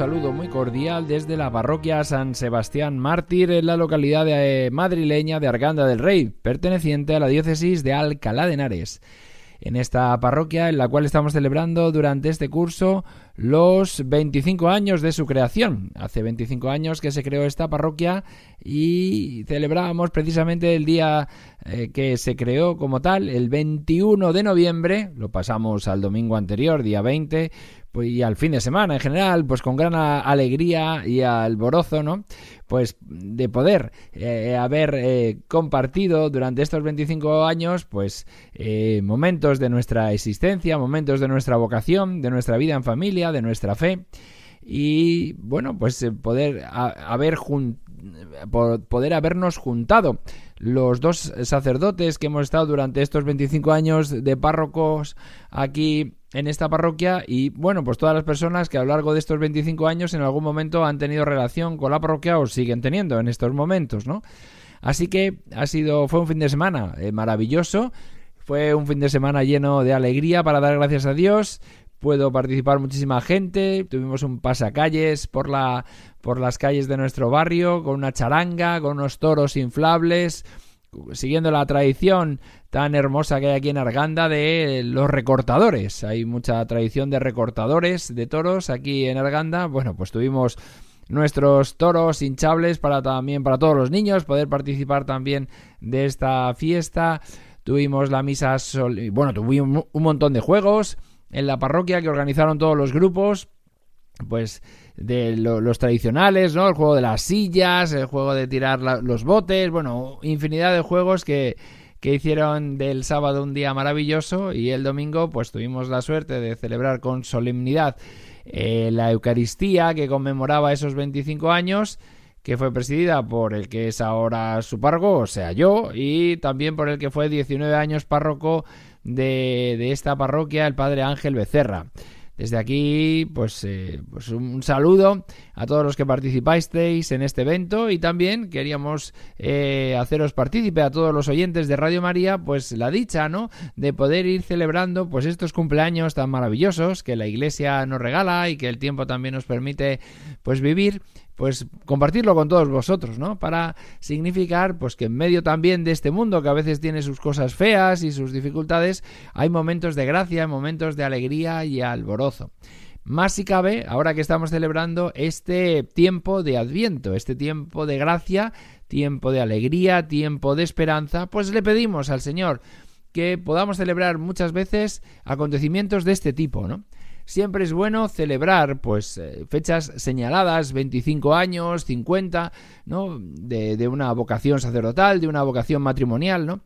Saludo muy cordial desde la parroquia San Sebastián Mártir en la localidad eh, madrileña de Arganda del Rey, perteneciente a la diócesis de Alcalá de Henares. En esta parroquia en la cual estamos celebrando durante este curso los 25 años de su creación. Hace 25 años que se creó esta parroquia y celebramos precisamente el día eh, que se creó como tal, el 21 de noviembre, lo pasamos al domingo anterior, día 20, pues, y al fin de semana en general, pues con gran alegría y alborozo, ¿no? Pues de poder eh, haber eh, compartido durante estos 25 años, pues momentos de nuestra existencia, momentos de nuestra vocación, de nuestra vida en familia, de nuestra fe y bueno, pues poder haber poder habernos juntado los dos sacerdotes que hemos estado durante estos 25 años de párrocos aquí en esta parroquia y bueno, pues todas las personas que a lo largo de estos 25 años en algún momento han tenido relación con la parroquia o siguen teniendo en estos momentos, ¿no? Así que ha sido fue un fin de semana eh, maravilloso, fue un fin de semana lleno de alegría para dar gracias a Dios. Puedo participar muchísima gente, tuvimos un pasacalles por la por las calles de nuestro barrio con una charanga, con unos toros inflables, siguiendo la tradición tan hermosa que hay aquí en Arganda de los recortadores. Hay mucha tradición de recortadores de toros aquí en Arganda. Bueno, pues tuvimos nuestros toros hinchables para también para todos los niños poder participar también de esta fiesta. Tuvimos la misa bueno, tuvimos un montón de juegos en la parroquia que organizaron todos los grupos pues de los tradicionales, ¿no? El juego de las sillas, el juego de tirar los botes, bueno, infinidad de juegos que, que hicieron del sábado un día maravilloso y el domingo pues tuvimos la suerte de celebrar con solemnidad eh, la Eucaristía que conmemoraba esos 25 años que fue presidida por el que es ahora su párroco, o sea yo, y también por el que fue 19 años párroco de, de esta parroquia, el padre Ángel Becerra. Desde aquí, pues, eh, pues un saludo a todos los que participáis en este evento y también queríamos eh, haceros partícipe a todos los oyentes de Radio María, pues la dicha, ¿no? De poder ir celebrando, pues estos cumpleaños tan maravillosos que la Iglesia nos regala y que el tiempo también nos permite, pues vivir pues compartirlo con todos vosotros, ¿no? Para significar pues que en medio también de este mundo que a veces tiene sus cosas feas y sus dificultades, hay momentos de gracia, momentos de alegría y alborozo. Más si cabe, ahora que estamos celebrando este tiempo de Adviento, este tiempo de gracia, tiempo de alegría, tiempo de esperanza, pues le pedimos al Señor que podamos celebrar muchas veces acontecimientos de este tipo, ¿no? Siempre es bueno celebrar pues eh, fechas señaladas, 25 años, 50, ¿no? De, de, una vocación sacerdotal, de una vocación matrimonial, ¿no?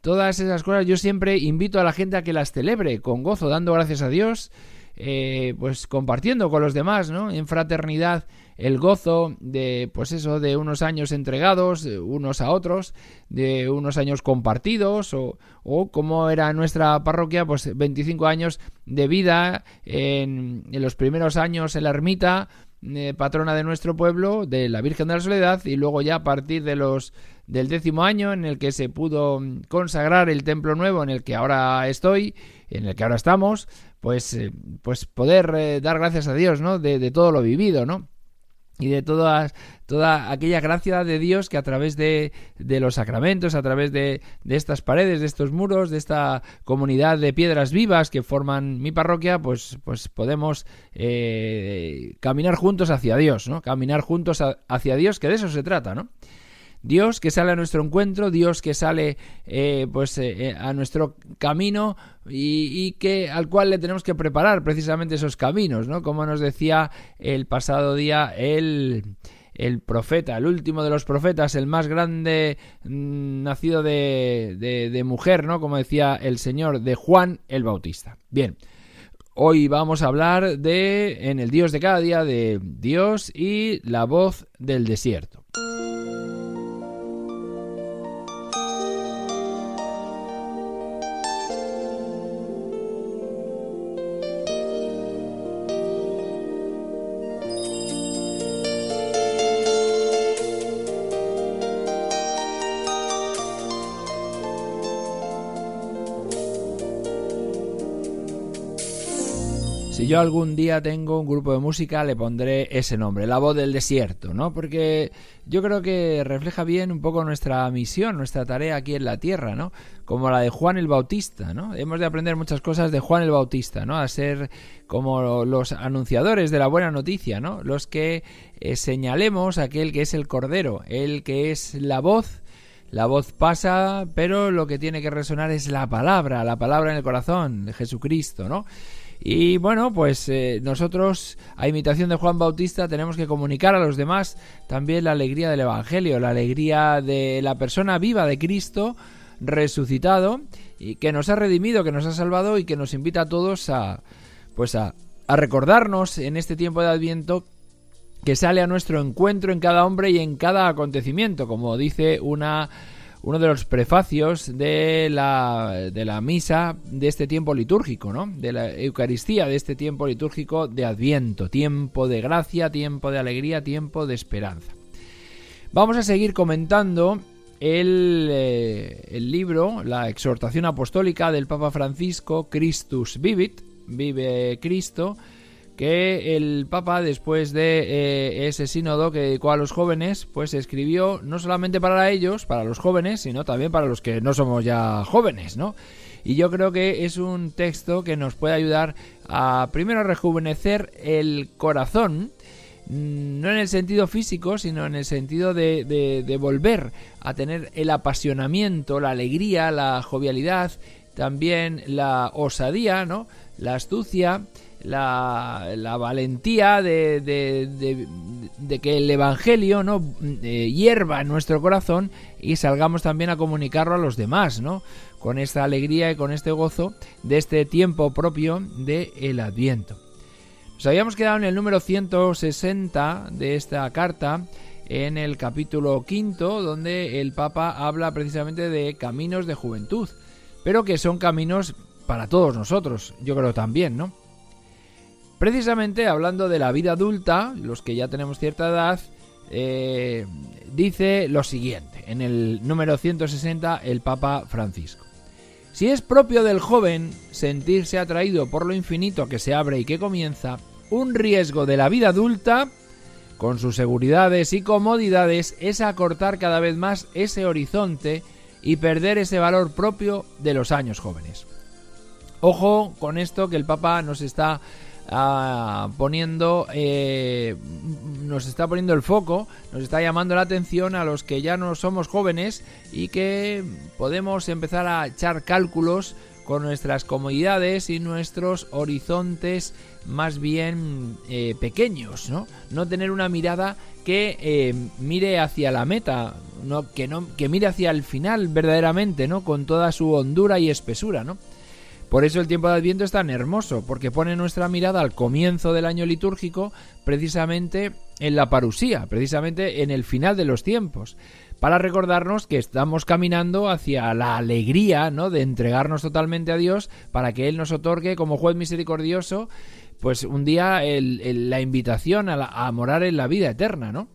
Todas esas cosas yo siempre invito a la gente a que las celebre con gozo, dando gracias a Dios, eh, pues compartiendo con los demás, ¿no? En fraternidad el gozo de, pues eso, de unos años entregados unos a otros, de unos años compartidos, o, o como era nuestra parroquia, pues 25 años de vida en, en los primeros años en la ermita, eh, patrona de nuestro pueblo, de la Virgen de la Soledad, y luego ya a partir de los del décimo año en el que se pudo consagrar el templo nuevo en el que ahora estoy, en el que ahora estamos, pues, eh, pues poder eh, dar gracias a Dios, ¿no? De, de todo lo vivido, ¿no? y de toda aquella gracia de Dios que a través de, de los sacramentos, a través de, de, estas paredes, de estos muros, de esta comunidad de piedras vivas que forman mi parroquia, pues, pues podemos eh, caminar juntos hacia Dios, ¿no? Caminar juntos hacia Dios, que de eso se trata, ¿no? Dios que sale a nuestro encuentro, Dios que sale eh, pues eh, a nuestro camino y, que al cual le tenemos que preparar precisamente esos caminos, ¿no? Como nos decía el pasado día el el profeta, el último de los profetas, el más grande mm, nacido de, de, mujer, ¿no? Como decía el Señor, de Juan el Bautista. Bien, hoy vamos a hablar de, en el Dios de cada día, de Dios y la voz del desierto. Yo algún día tengo un grupo de música, le pondré ese nombre, La Voz del Desierto, ¿no? Porque yo creo que refleja bien un poco nuestra misión, nuestra tarea aquí en la tierra, ¿no? Como la de Juan el Bautista, ¿no? Hemos de aprender muchas cosas de Juan el Bautista, ¿no? A ser como los anunciadores de la buena noticia, ¿no? Los que eh, señalemos aquel que es el Cordero, el que es la voz la voz pasa, pero lo que tiene que resonar es la palabra, la palabra en el corazón de Jesucristo, ¿no? Y bueno, pues eh, nosotros, a imitación de Juan Bautista, tenemos que comunicar a los demás también la alegría del Evangelio, la alegría de la persona viva de Cristo resucitado y que nos ha redimido, que nos ha salvado y que nos invita a todos a pues a, a recordarnos en este tiempo de Adviento que sale a nuestro encuentro en cada hombre y en cada acontecimiento, como dice una uno de los prefacios de la, de la misa de este tiempo litúrgico, ¿no? De la Eucaristía de este tiempo litúrgico de Adviento, tiempo de gracia, tiempo de alegría, tiempo de esperanza. Vamos a seguir comentando el, eh, el libro, la exhortación apostólica del Papa Francisco, Christus Vivit, vive Cristo, que el Papa, después de eh, ese sínodo que dedicó a los jóvenes, pues escribió no solamente para ellos, para los jóvenes, sino también para los que no somos ya jóvenes, ¿no? Y yo creo que es un texto que nos puede ayudar a primero rejuvenecer el corazón, mm, no en el sentido físico, sino en el sentido de, de volver a tener el apasionamiento, la alegría, la jovialidad, también la osadía, ¿no? La astucia, la, valentía de, que el Evangelio no eh, hierva en nuestro corazón y salgamos también a comunicarlo a los demás, ¿no? Con esta alegría y con este gozo de este tiempo propio del el Adviento. Nos habíamos quedado en el número 160 de esta carta, en el capítulo quinto, donde el Papa habla precisamente de caminos de juventud, pero que son caminos para todos nosotros, yo creo también, ¿no? Precisamente hablando de la vida adulta, los que ya tenemos cierta edad, eh, dice lo siguiente, en el número 160, el Papa Francisco. Si es propio del joven sentirse atraído por lo infinito que se abre y que comienza, un riesgo de la vida adulta, con sus seguridades y comodidades, es acortar cada vez más ese horizonte y perder ese valor propio de los años jóvenes. Ojo con esto que el Papa nos está poniendo eh, nos está poniendo el foco, nos está llamando la atención a los que ya no somos jóvenes y que podemos empezar a echar cálculos con nuestras comodidades y nuestros horizontes más bien eh, pequeños, ¿no? No tener una mirada que eh, mire hacia la meta, no, que no, que mire hacia el final verdaderamente, ¿no? Con toda su hondura y espesura, ¿no? Por eso el tiempo de Adviento es tan hermoso, porque pone nuestra mirada al comienzo del año litúrgico, precisamente en la parusía, precisamente en el final de los tiempos, para recordarnos que estamos caminando hacia la alegría, ¿no? De entregarnos totalmente a Dios para que Él nos otorgue como juez misericordioso, pues un día la invitación a, a morar en la vida eterna, ¿no?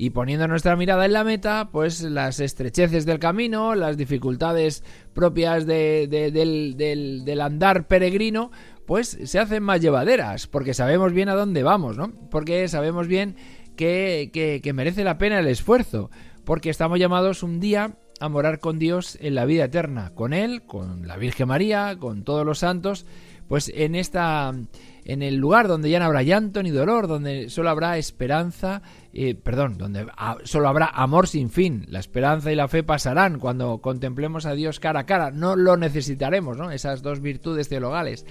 Y poniendo nuestra mirada en la meta, pues las estrecheces del camino, las dificultades propias del, andar peregrino, pues se hacen más llevaderas, porque sabemos bien a dónde vamos, ¿no? Porque sabemos bien que, que merece la pena el esfuerzo, porque estamos llamados un día a morar con Dios en la vida eterna, con Él, con la Virgen María, con todos los santos, pues en esta en el lugar donde ya no habrá llanto ni dolor, donde solo habrá esperanza, eh, perdón, donde solo habrá amor sin fin. La esperanza y la fe pasarán cuando contemplemos a Dios cara a cara. No lo necesitaremos, ¿no? Esas dos virtudes teologales.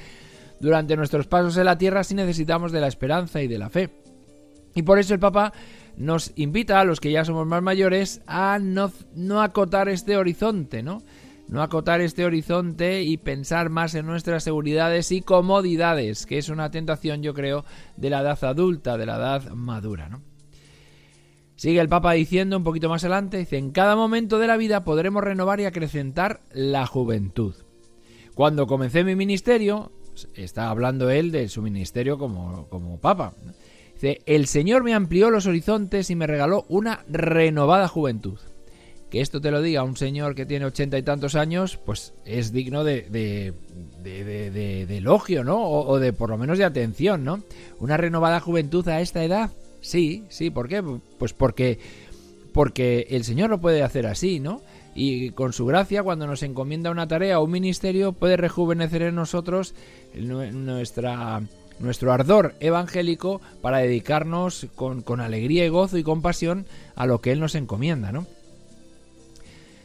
Durante nuestros pasos en la tierra sí necesitamos de la esperanza y de la fe. Y por eso el Papa nos invita a los que ya somos más mayores a no, no acotar este horizonte, ¿no? No acotar este horizonte y pensar más en nuestras seguridades y comodidades, que es una tentación, yo creo, de la edad adulta, de la edad madura, ¿no? Sigue el Papa diciendo un poquito más adelante, dice, en cada momento de la vida podremos renovar y acrecentar la juventud. Cuando comencé mi ministerio, está hablando él de su ministerio como, como Papa, dice, el Señor me amplió los horizontes y me regaló una renovada juventud que esto te lo diga un señor que tiene ochenta y tantos años, pues es digno de, elogio, ¿no? O, o, de por lo menos de atención, ¿no? Una renovada juventud a esta edad. Sí, sí, ¿por qué? Pues porque, porque el Señor lo puede hacer así, ¿no? Y con su gracia, cuando nos encomienda una tarea o un ministerio, puede rejuvenecer en nosotros nuestra nuestro ardor evangélico para dedicarnos con, con alegría y gozo y compasión a lo que Él nos encomienda, ¿no?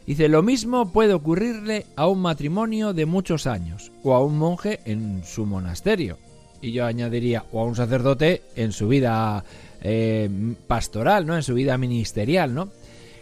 Dice, lo mismo puede ocurrirle a un matrimonio de muchos años o a un monje en su monasterio. Y yo añadiría, o a un sacerdote en su vida eh, pastoral, ¿no? En su vida ministerial, ¿no?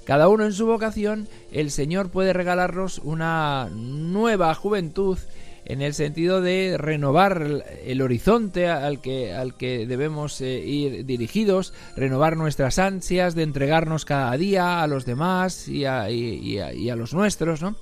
Cada uno en su vocación, el Señor puede regalarnos una nueva juventud en el sentido de renovar el horizonte al que, al que debemos eh, ir dirigidos, renovar nuestras ansias de entregarnos cada día a los demás y a, y, a, los nuestros, ¿no?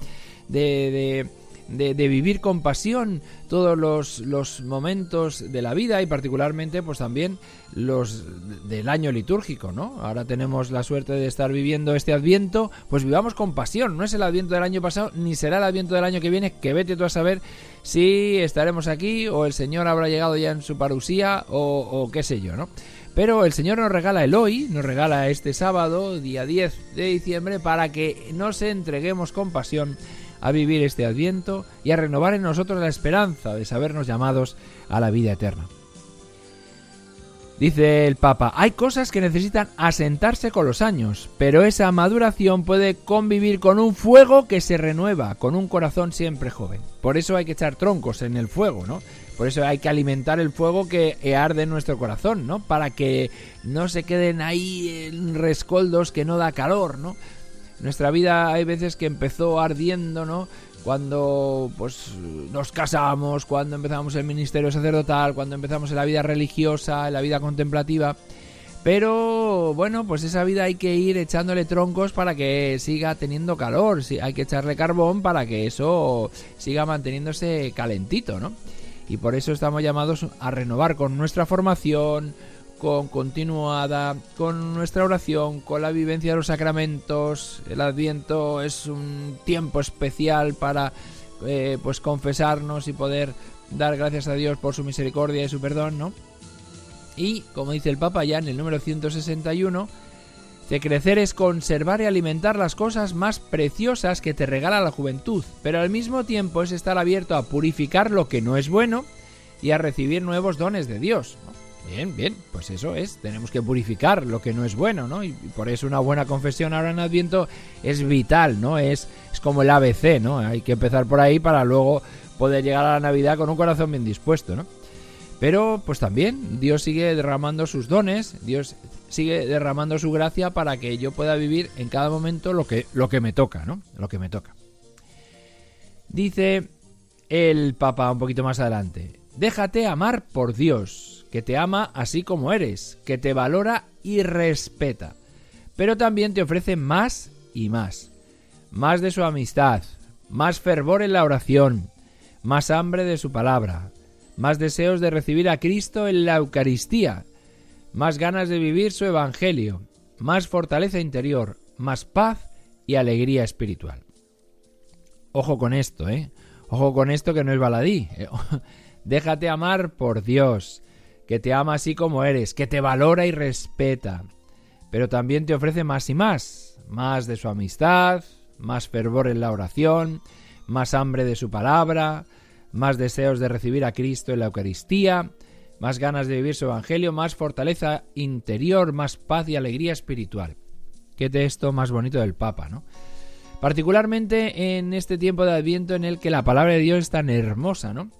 de, de, vivir con pasión todos los, los, momentos de la vida y particularmente pues también los del año litúrgico, ¿no? Ahora tenemos la suerte de estar viviendo este adviento, pues vivamos con pasión, no es el adviento del año pasado ni será el adviento del año que viene, que vete tú a saber si estaremos aquí o el Señor habrá llegado ya en su parusía o, o qué sé yo, ¿no? Pero el Señor nos regala el hoy, nos regala este sábado, día 10 de diciembre, para que nos entreguemos con pasión a vivir este adviento y a renovar en nosotros la esperanza de sabernos llamados a la vida eterna. Dice el Papa, hay cosas que necesitan asentarse con los años, pero esa maduración puede convivir con un fuego que se renueva, con un corazón siempre joven. Por eso hay que echar troncos en el fuego, ¿no? Por eso hay que alimentar el fuego que arde en nuestro corazón, ¿no? Para que no se queden ahí rescoldos que no da calor, ¿no? Nuestra vida hay veces que empezó ardiendo, ¿no? Cuando pues nos casamos, cuando empezamos el ministerio sacerdotal, cuando empezamos en la vida religiosa, en la vida contemplativa. Pero bueno, pues esa vida hay que ir echándole troncos para que siga teniendo calor, hay que echarle carbón para que eso siga manteniéndose calentito, ¿no? Y por eso estamos llamados a renovar con nuestra formación, con continuada, con nuestra oración, con la vivencia de los sacramentos. El Adviento es un tiempo especial para eh, pues confesarnos y poder dar gracias a Dios por su misericordia y su perdón, ¿no? Y, como dice el Papa ya en el número 161, de crecer es conservar y alimentar las cosas más preciosas que te regala la juventud, pero al mismo tiempo es estar abierto a purificar lo que no es bueno y a recibir nuevos dones de Dios. Bien, bien, pues eso es, tenemos que purificar lo que no es bueno, ¿no? Y por eso una buena confesión ahora en Adviento es vital, ¿no? Es, es como el ABC, ¿no? Hay que empezar por ahí para luego poder llegar a la Navidad con un corazón bien dispuesto, ¿no? Pero pues también Dios sigue derramando sus dones, Dios sigue derramando su gracia para que yo pueda vivir en cada momento lo que, lo que me toca, ¿no? Lo que me toca. Dice el Papa un poquito más adelante, Déjate amar por Dios, que te ama así como eres, que te valora y respeta, pero también te ofrece más y más. Más de su amistad, más fervor en la oración, más hambre de su palabra, más deseos de recibir a Cristo en la Eucaristía, más ganas de vivir su Evangelio, más fortaleza interior, más paz y alegría espiritual. Ojo con esto, ¿eh? Ojo con esto que no es baladí. Déjate amar por Dios, que te ama así como eres, que te valora y respeta, pero también te ofrece más y más, más de su amistad, más fervor en la oración, más hambre de su palabra, más deseos de recibir a Cristo en la Eucaristía, más ganas de vivir su Evangelio, más fortaleza interior, más paz y alegría espiritual. Qué texto más bonito del Papa, ¿no? Particularmente en este tiempo de Adviento en el que la palabra de Dios es tan hermosa, ¿no?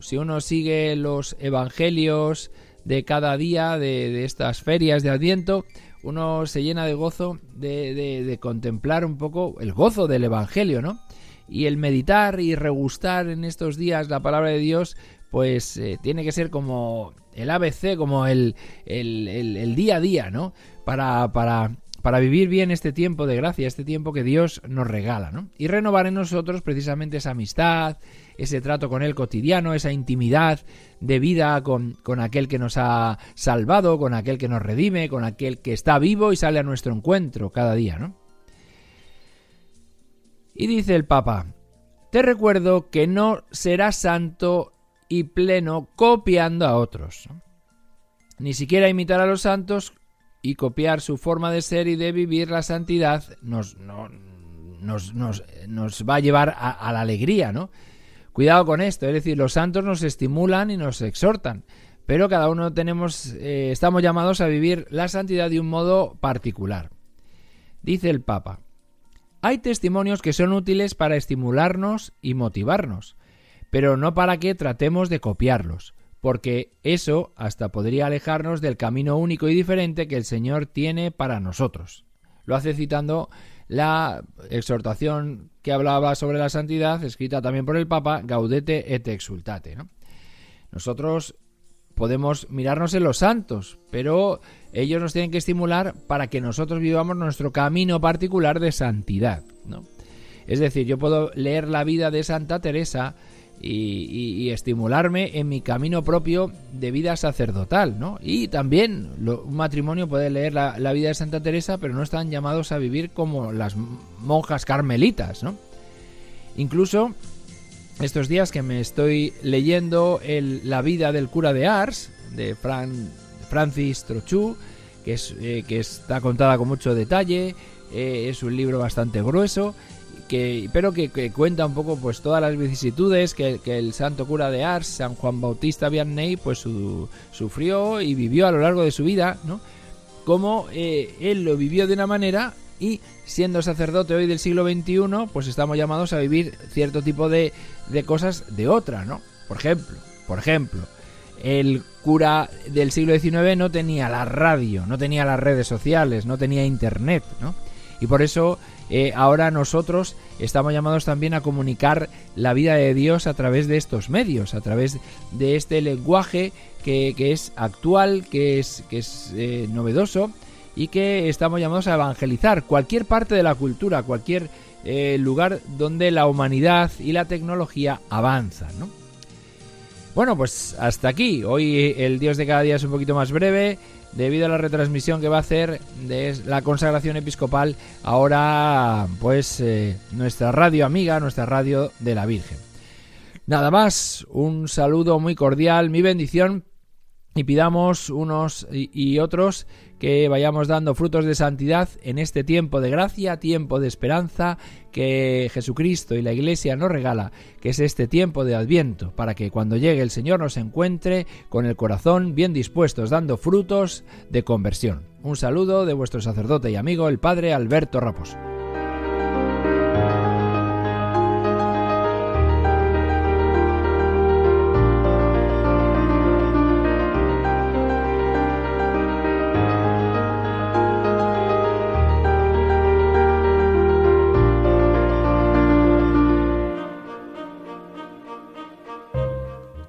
Si uno sigue los evangelios de cada día de, estas ferias de Adviento, uno se llena de gozo de, contemplar un poco el gozo del Evangelio, ¿no? Y el meditar y regustar en estos días la palabra de Dios, pues eh, tiene que ser como el ABC, como el, el, el, día a día, ¿no? Para, para para vivir bien este tiempo de gracia, este tiempo que Dios nos regala, ¿no? Y renovar en nosotros precisamente esa amistad, ese trato con Él cotidiano, esa intimidad de vida con, con aquel que nos ha salvado, con aquel que nos redime, con aquel que está vivo y sale a nuestro encuentro cada día, ¿no? Y dice el Papa, te recuerdo que no serás santo y pleno copiando a otros. Ni siquiera imitar a los santos y copiar su forma de ser y de vivir la santidad nos, nos, nos, va a llevar a, la alegría, ¿no? Cuidado con esto, es decir, los santos nos estimulan y nos exhortan, pero cada uno tenemos, eh, estamos llamados a vivir la santidad de un modo particular. Dice el Papa, hay testimonios que son útiles para estimularnos y motivarnos, pero no para que tratemos de copiarlos porque eso hasta podría alejarnos del camino único y diferente que el Señor tiene para nosotros. Lo hace citando la exhortación que hablaba sobre la santidad, escrita también por el Papa, Gaudete et exultate. Nosotros podemos mirarnos en los santos, pero ellos nos tienen que estimular para que nosotros vivamos nuestro camino particular de santidad. Es decir, yo puedo leer la vida de Santa Teresa, y, estimularme en mi camino propio de vida sacerdotal, ¿no? Y también un matrimonio puede leer la, vida de Santa Teresa, pero no están llamados a vivir como las monjas carmelitas, ¿no? Incluso estos días que me estoy leyendo la vida del cura de Ars, de Francis Trochu, que, es, eh, que está contada con mucho detalle, eh, es un libro bastante grueso que, pero que, cuenta un poco pues todas las vicisitudes que, el santo cura de Ars, San Juan Bautista Vianney, pues sufrió y vivió a lo largo de su vida, ¿no? Como eh, él lo vivió de una manera y siendo sacerdote hoy del siglo XXI, pues estamos llamados a vivir cierto tipo de, de cosas de otra, ¿no? Por ejemplo, por ejemplo, el cura del siglo XIX no tenía la radio, no tenía las redes sociales, no tenía internet, ¿no? Y por eso eh, ahora nosotros estamos llamados también a comunicar la vida de Dios a través de estos medios, a través de este lenguaje que, es actual, que es, que es eh, novedoso y que estamos llamados a evangelizar cualquier parte de la cultura, cualquier eh, lugar donde la humanidad y la tecnología avanzan. Bueno, pues hasta aquí. Hoy el Dios de cada día es un poquito más breve debido a la retransmisión que va a hacer de la consagración episcopal ahora pues eh, nuestra radio amiga, nuestra radio de la Virgen. Nada más, un saludo muy cordial, mi bendición y pidamos unos y, otros que vayamos dando frutos de santidad en este tiempo de gracia, tiempo de esperanza que Jesucristo y la Iglesia nos regala, que es este tiempo de Adviento, para que cuando llegue el Señor nos encuentre con el corazón bien dispuestos, dando frutos de conversión. Un saludo de vuestro sacerdote y amigo, el Padre Alberto Raposo.